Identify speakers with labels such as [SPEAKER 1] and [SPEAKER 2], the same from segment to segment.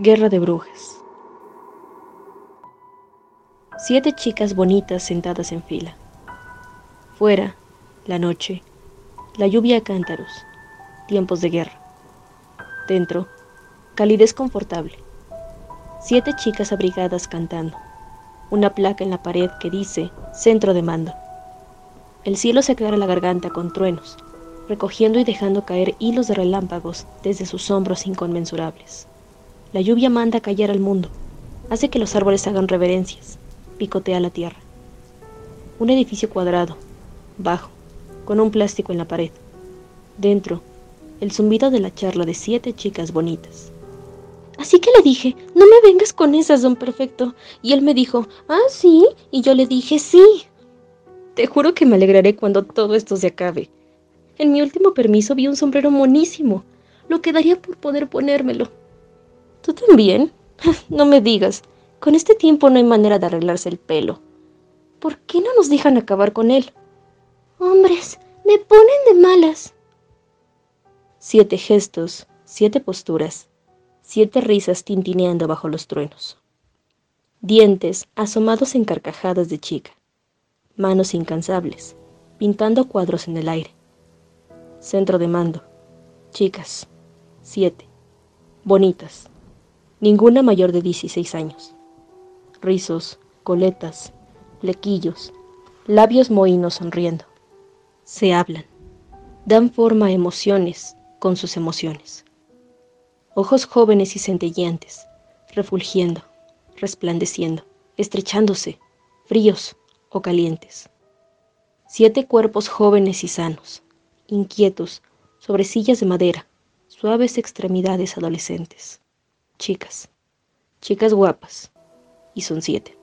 [SPEAKER 1] Guerra de Brujas. Siete chicas bonitas sentadas en fila. Fuera, la noche, la lluvia a cántaros, tiempos de guerra. Dentro, calidez confortable. Siete chicas abrigadas cantando. Una placa en la pared que dice Centro de Mando. El cielo se aclara la garganta con truenos, recogiendo y dejando caer hilos de relámpagos desde sus hombros inconmensurables. La lluvia manda callar al mundo, hace que los árboles hagan reverencias, picotea la tierra. Un edificio cuadrado, bajo, con un plástico en la pared. Dentro, el zumbido de la charla de siete chicas bonitas. Así que le dije, no me vengas con esas, don perfecto. Y él me dijo, ah, sí. Y yo le dije, sí. Te juro que me alegraré cuando todo esto se acabe. En mi último permiso vi un sombrero monísimo. Lo quedaría por poder ponérmelo. ¿Tú también? No me digas. Con este tiempo no hay manera de arreglarse el pelo. ¿Por qué no nos dejan acabar con él? Hombres, me ponen de malas. Siete gestos, siete posturas, siete risas tintineando bajo los truenos. Dientes asomados en carcajadas de chica. Manos incansables, pintando cuadros en el aire. Centro de mando. Chicas. Siete. Bonitas ninguna mayor de 16 años. Rizos, coletas, flequillos, labios mohinos sonriendo. Se hablan, dan forma a emociones con sus emociones. Ojos jóvenes y centelleantes, refulgiendo, resplandeciendo, estrechándose, fríos o calientes. Siete cuerpos jóvenes y sanos, inquietos, sobre sillas de madera, suaves extremidades adolescentes chicas, chicas guapas, y son siete.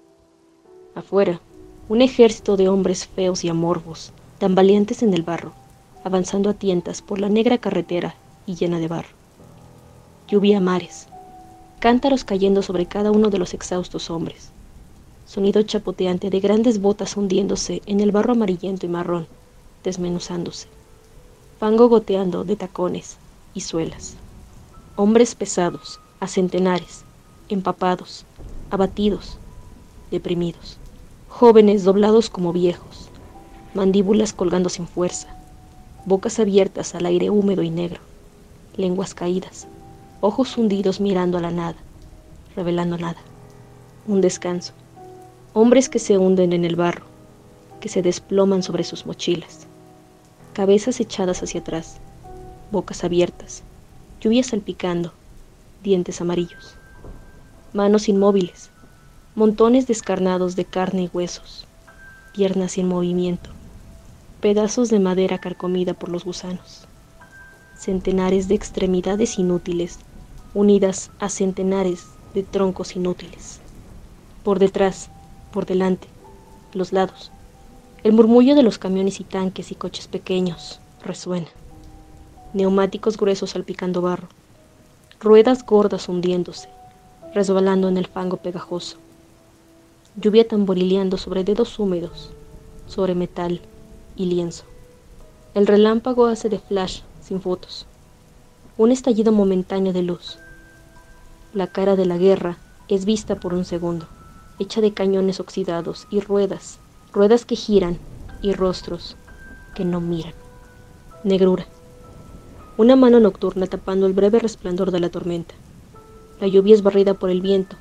[SPEAKER 1] Afuera, un ejército de hombres feos y amorvos, tan valientes en el barro, avanzando a tientas por la negra carretera y llena de barro. Lluvia a mares, cántaros cayendo sobre cada uno de los exhaustos hombres, sonido chapoteante de grandes botas hundiéndose en el barro amarillento y marrón, desmenuzándose, fango goteando de tacones y suelas, hombres pesados, a centenares, empapados, abatidos, deprimidos, jóvenes doblados como viejos, mandíbulas colgando sin fuerza, bocas abiertas al aire húmedo y negro, lenguas caídas, ojos hundidos mirando a la nada, revelando nada. Un descanso. Hombres que se hunden en el barro, que se desploman sobre sus mochilas, cabezas echadas hacia atrás, bocas abiertas, lluvia salpicando, dientes amarillos, manos inmóviles, montones descarnados de carne y huesos, piernas sin movimiento, pedazos de madera carcomida por los gusanos, centenares de extremidades inútiles unidas a centenares de troncos inútiles. Por detrás, por delante, los lados, el murmullo de los camiones y tanques y coches pequeños resuena. Neumáticos gruesos salpicando barro ruedas gordas hundiéndose, resbalando en el fango pegajoso. Lluvia tamborileando sobre dedos húmedos, sobre metal y lienzo. El relámpago hace de flash sin fotos. Un estallido momentáneo de luz. La cara de la guerra es vista por un segundo, hecha de cañones oxidados y ruedas, ruedas que giran y rostros que no miran. Negrura una mano nocturna tapando el breve resplandor de la tormenta. La lluvia es barrida por el viento,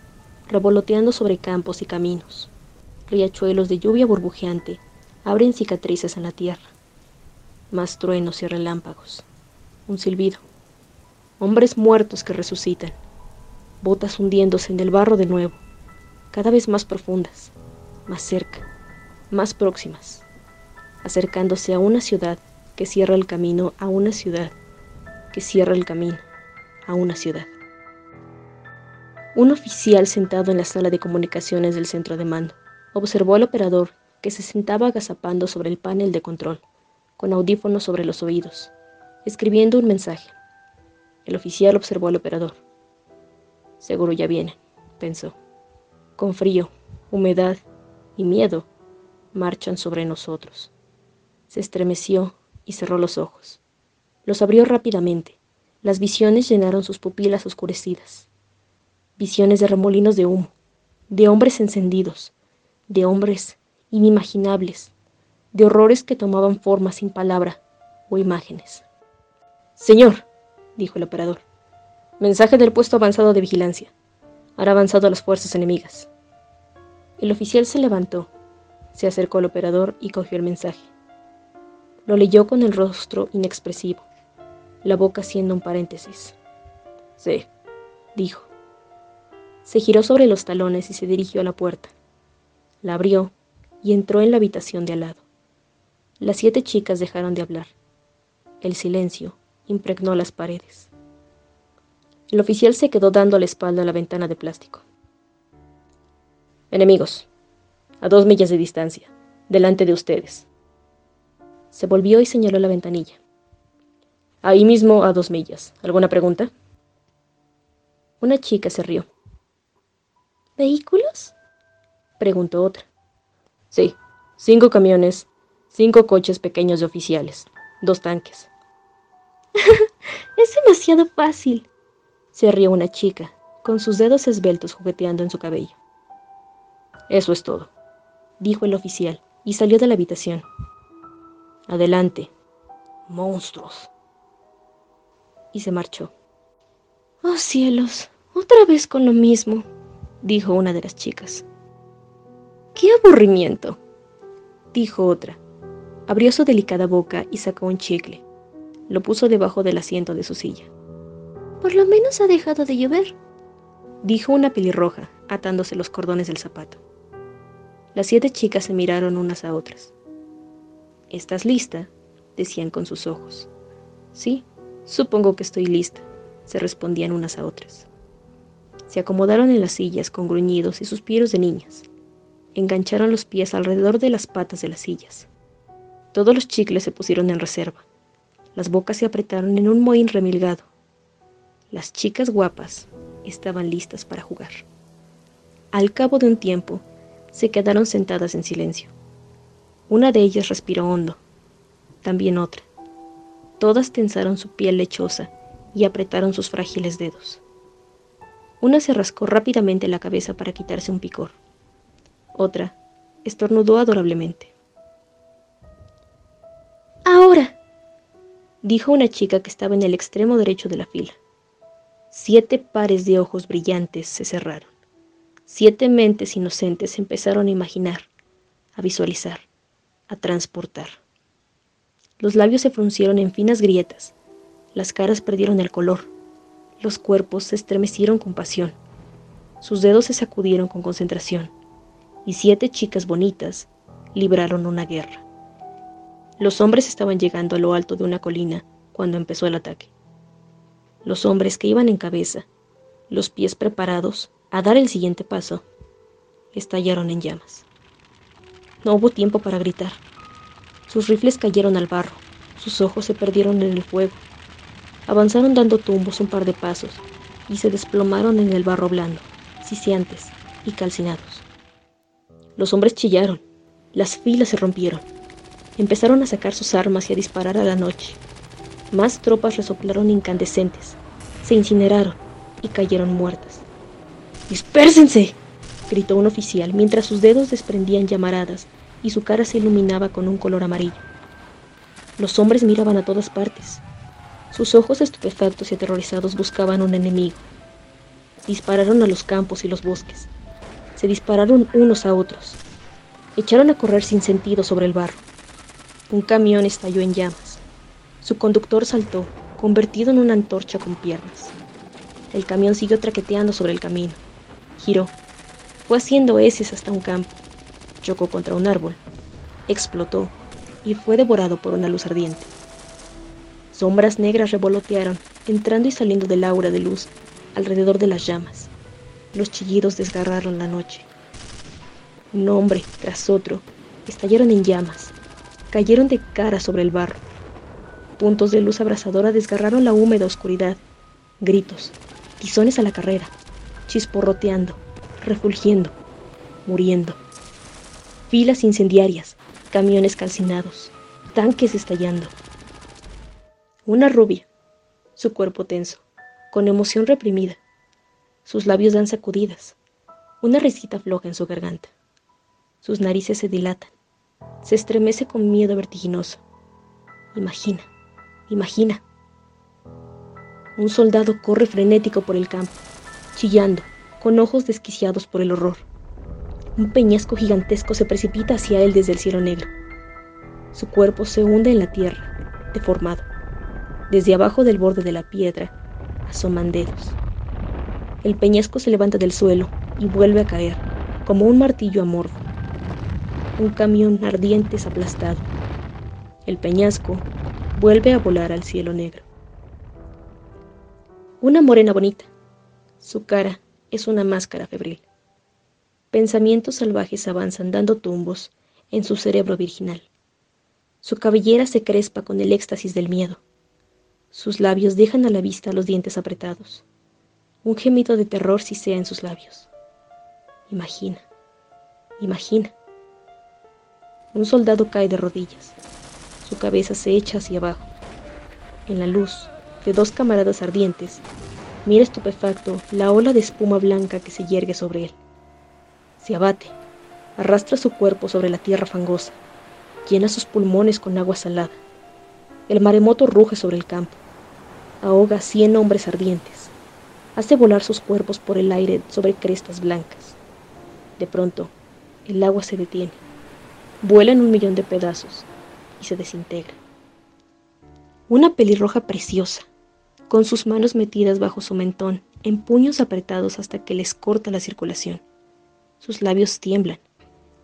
[SPEAKER 1] revoloteando sobre campos y caminos. Riachuelos de lluvia burbujeante abren cicatrices en la tierra. Más truenos y relámpagos. Un silbido. Hombres muertos que resucitan. Botas hundiéndose en el barro de nuevo, cada vez más profundas, más cerca, más próximas, acercándose a una ciudad que cierra el camino a una ciudad que cierra el camino a una ciudad. Un oficial sentado en la sala de comunicaciones del centro de mando observó al operador que se sentaba agazapando sobre el panel de control, con audífonos sobre los oídos, escribiendo un mensaje. El oficial observó al operador. Seguro ya viene, pensó. Con frío, humedad y miedo, marchan sobre nosotros. Se estremeció y cerró los ojos. Los abrió rápidamente. Las visiones llenaron sus pupilas oscurecidas. Visiones de remolinos de humo, de hombres encendidos, de hombres inimaginables, de horrores que tomaban forma sin palabra o imágenes. Señor, dijo el operador, mensaje del puesto avanzado de vigilancia. Hará avanzado las fuerzas enemigas. El oficial se levantó, se acercó al operador y cogió el mensaje. Lo leyó con el rostro inexpresivo, la boca haciendo un paréntesis. Sí, dijo. Se giró sobre los talones y se dirigió a la puerta. La abrió y entró en la habitación de al lado. Las siete chicas dejaron de hablar. El silencio impregnó las paredes. El oficial se quedó dando la espalda a la ventana de plástico. Enemigos, a dos millas de distancia, delante de ustedes. Se volvió y señaló la ventanilla. Ahí mismo a dos millas. ¿Alguna pregunta? Una chica se rió. ¿Vehículos? preguntó otra. Sí, cinco camiones, cinco coches pequeños de oficiales, dos tanques. es demasiado fácil, se rió una chica, con sus dedos esbeltos jugueteando en su cabello. Eso es todo, dijo el oficial, y salió de la habitación. Adelante, monstruos. Y se marchó. Oh cielos, otra vez con lo mismo, dijo una de las chicas. ¡Qué aburrimiento! dijo otra. Abrió su delicada boca y sacó un chicle. Lo puso debajo del asiento de su silla. Por lo menos ha dejado de llover, dijo una pelirroja, atándose los cordones del zapato. Las siete chicas se miraron unas a otras. ¿Estás lista? decían con sus ojos. Sí, supongo que estoy lista, se respondían unas a otras. Se acomodaron en las sillas con gruñidos y suspiros de niñas engancharon los pies alrededor de las patas de las sillas. Todos los chicles se pusieron en reserva. Las bocas se apretaron en un mohín remilgado. Las chicas guapas estaban listas para jugar. Al cabo de un tiempo, se quedaron sentadas en silencio. Una de ellas respiró hondo, también otra. Todas tensaron su piel lechosa y apretaron sus frágiles dedos. Una se rascó rápidamente la cabeza para quitarse un picor. Otra estornudó adorablemente. Ahora, dijo una chica que estaba en el extremo derecho de la fila. Siete pares de ojos brillantes se cerraron. Siete mentes inocentes empezaron a imaginar, a visualizar, a transportar. Los labios se fruncieron en finas grietas, las caras perdieron el color, los cuerpos se estremecieron con pasión, sus dedos se sacudieron con concentración y siete chicas bonitas libraron una guerra. Los hombres estaban llegando a lo alto de una colina cuando empezó el ataque. Los hombres que iban en cabeza, los pies preparados a dar el siguiente paso, estallaron en llamas. No hubo tiempo para gritar. Sus rifles cayeron al barro, sus ojos se perdieron en el fuego. Avanzaron dando tumbos un par de pasos y se desplomaron en el barro blando, siseantes y calcinados. Los hombres chillaron, las filas se rompieron. Empezaron a sacar sus armas y a disparar a la noche. Más tropas resoplaron incandescentes, se incineraron y cayeron muertas. ¡Dispérsense! gritó un oficial mientras sus dedos desprendían llamaradas y su cara se iluminaba con un color amarillo. Los hombres miraban a todas partes. Sus ojos estupefactos y aterrorizados buscaban un enemigo. Dispararon a los campos y los bosques se dispararon unos a otros. Echaron a correr sin sentido sobre el barro. Un camión estalló en llamas. Su conductor saltó, convertido en una antorcha con piernas. El camión siguió traqueteando sobre el camino. Giró. Fue haciendo heces hasta un campo. Chocó contra un árbol. Explotó y fue devorado por una luz ardiente. Sombras negras revolotearon, entrando y saliendo del aura de luz alrededor de las llamas. Los chillidos desgarraron la noche. Un hombre tras otro estallaron en llamas, cayeron de cara sobre el barro. Puntos de luz abrasadora desgarraron la húmeda oscuridad. Gritos, tizones a la carrera, chisporroteando, refulgiendo, muriendo. Filas incendiarias, camiones calcinados, tanques estallando. Una rubia, su cuerpo tenso, con emoción reprimida, Sus labios dan sacudidas, una risita floja en su garganta. Sus narices se dilatan, se estremece con miedo vertiginoso. Imagina, imagina. Un soldado corre frenético por el campo, chillando, con ojos desquiciados por el horror. Un peñasco gigantesco se precipita hacia él desde el cielo negro. Su cuerpo se hunde en la tierra, deformado. Desde abajo del borde de la piedra asoman dedos. El peñasco se levanta del suelo y vuelve a caer, como un martillo amorfo. Un camión ardiente es aplastado. El peñasco vuelve a volar al cielo negro. Una morena bonita. Su cara es una máscara febril. Pensamientos salvajes avanzan dando tumbos en su cerebro virginal. Su cabellera se crespa con el éxtasis del miedo. Sus labios dejan a la vista los dientes apretados. Un gemido de terror sisea en sus labios. Imagina, imagina. Un soldado cae de rodillas. Su cabeza se echa hacia abajo. En la luz de dos camaradas ardientes, mira estupefacto la ola de espuma blanca que se yergue sobre él. Se abate, arrastra su cuerpo sobre la tierra fangosa llena sus pulmones con agua salada. El maremoto ruge sobre el campo, ahoga cien hombres ardientes, hace volar sus cuerpos por el aire sobre crestas blancas. De pronto, el agua se detiene, vuela en un millón de pedazos y se desintegra. Una pelirroja preciosa, con sus manos metidas bajo su mentón, en puños apretados hasta que les corta la circulación. Sus labios tiemblan,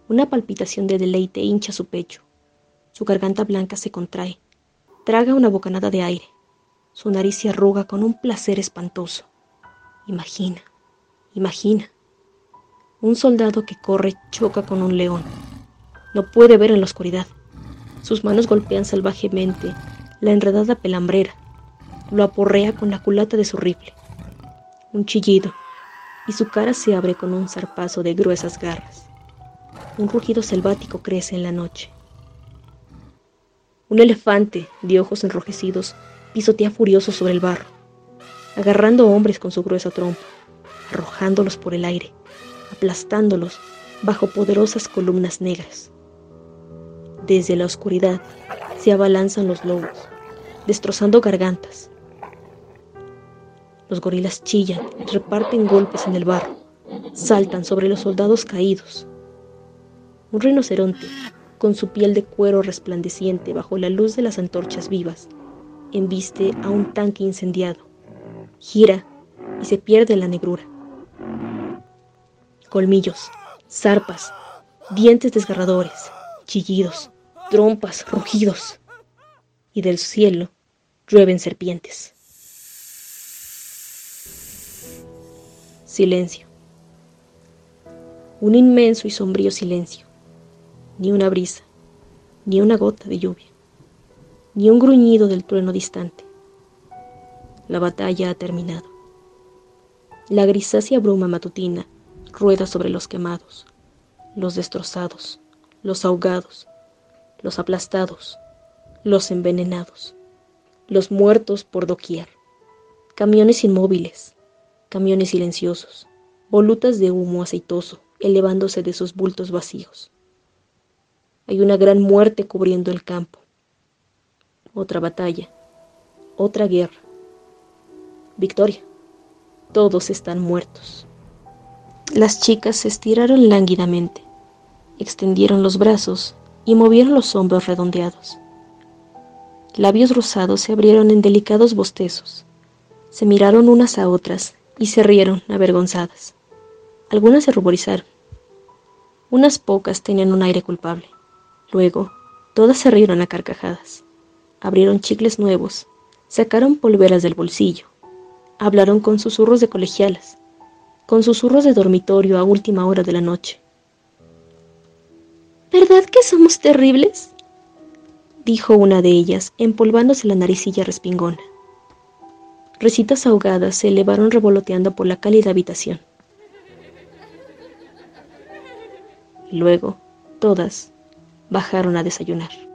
[SPEAKER 1] una palpitación de deleite hincha su pecho. Su garganta blanca se contrae. Traga una bocanada de aire. Su nariz se arruga con un placer espantoso. Imagina, imagina. Un soldado que corre choca con un león. No puede ver en la oscuridad. Sus manos golpean salvajemente la enredada pelambrera. Lo aporrea con la culata de su rifle. Un chillido, y su cara se abre con un zarpazo de gruesas garras. Un rugido selvático crece en la noche. Un elefante de ojos enrojecidos pisotea furioso sobre el barro, agarrando hombres con su gruesa trompa, arrojándolos por el aire, aplastándolos bajo poderosas columnas negras. Desde la oscuridad se abalanzan los lobos, destrozando gargantas. Los gorilas chillan, reparten golpes en el barro, saltan sobre los soldados caídos. Un rinoceronte con su piel de cuero resplandeciente bajo la luz de las antorchas vivas, embiste a un tanque incendiado. Gira y se pierde en la negrura. Colmillos, zarpas, dientes desgarradores, chillidos, trompas, rugidos. Y del cielo llueven serpientes. Silencio. Un inmenso y sombrío silencio ni una brisa, ni una gota de lluvia, ni un gruñido del trueno distante. La batalla ha terminado. La grisácea bruma matutina rueda sobre los quemados, los destrozados, los ahogados, los aplastados, los envenenados, los muertos por doquier, camiones inmóviles, camiones silenciosos, volutas de humo aceitoso elevándose de sus bultos vacíos. Hay una gran muerte cubriendo el campo. Otra batalla. Otra guerra. Victoria. Todos están muertos. Las chicas se estiraron lánguidamente, extendieron los brazos y movieron los hombros redondeados. Labios rosados se abrieron en delicados bostezos. Se miraron unas a otras y se rieron avergonzadas. Algunas se ruborizaron. Unas pocas tenían un aire culpable. Luego, todas se rieron a carcajadas. Abrieron chicles nuevos, sacaron polveras del bolsillo, hablaron con susurros de colegialas, con susurros de dormitorio a última hora de la noche. ¿Verdad que somos terribles? dijo una de ellas, empolvándose la naricilla respingona. Recitas ahogadas se elevaron revoloteando por la cálida habitación. Luego, todas, bajaron a desayunar.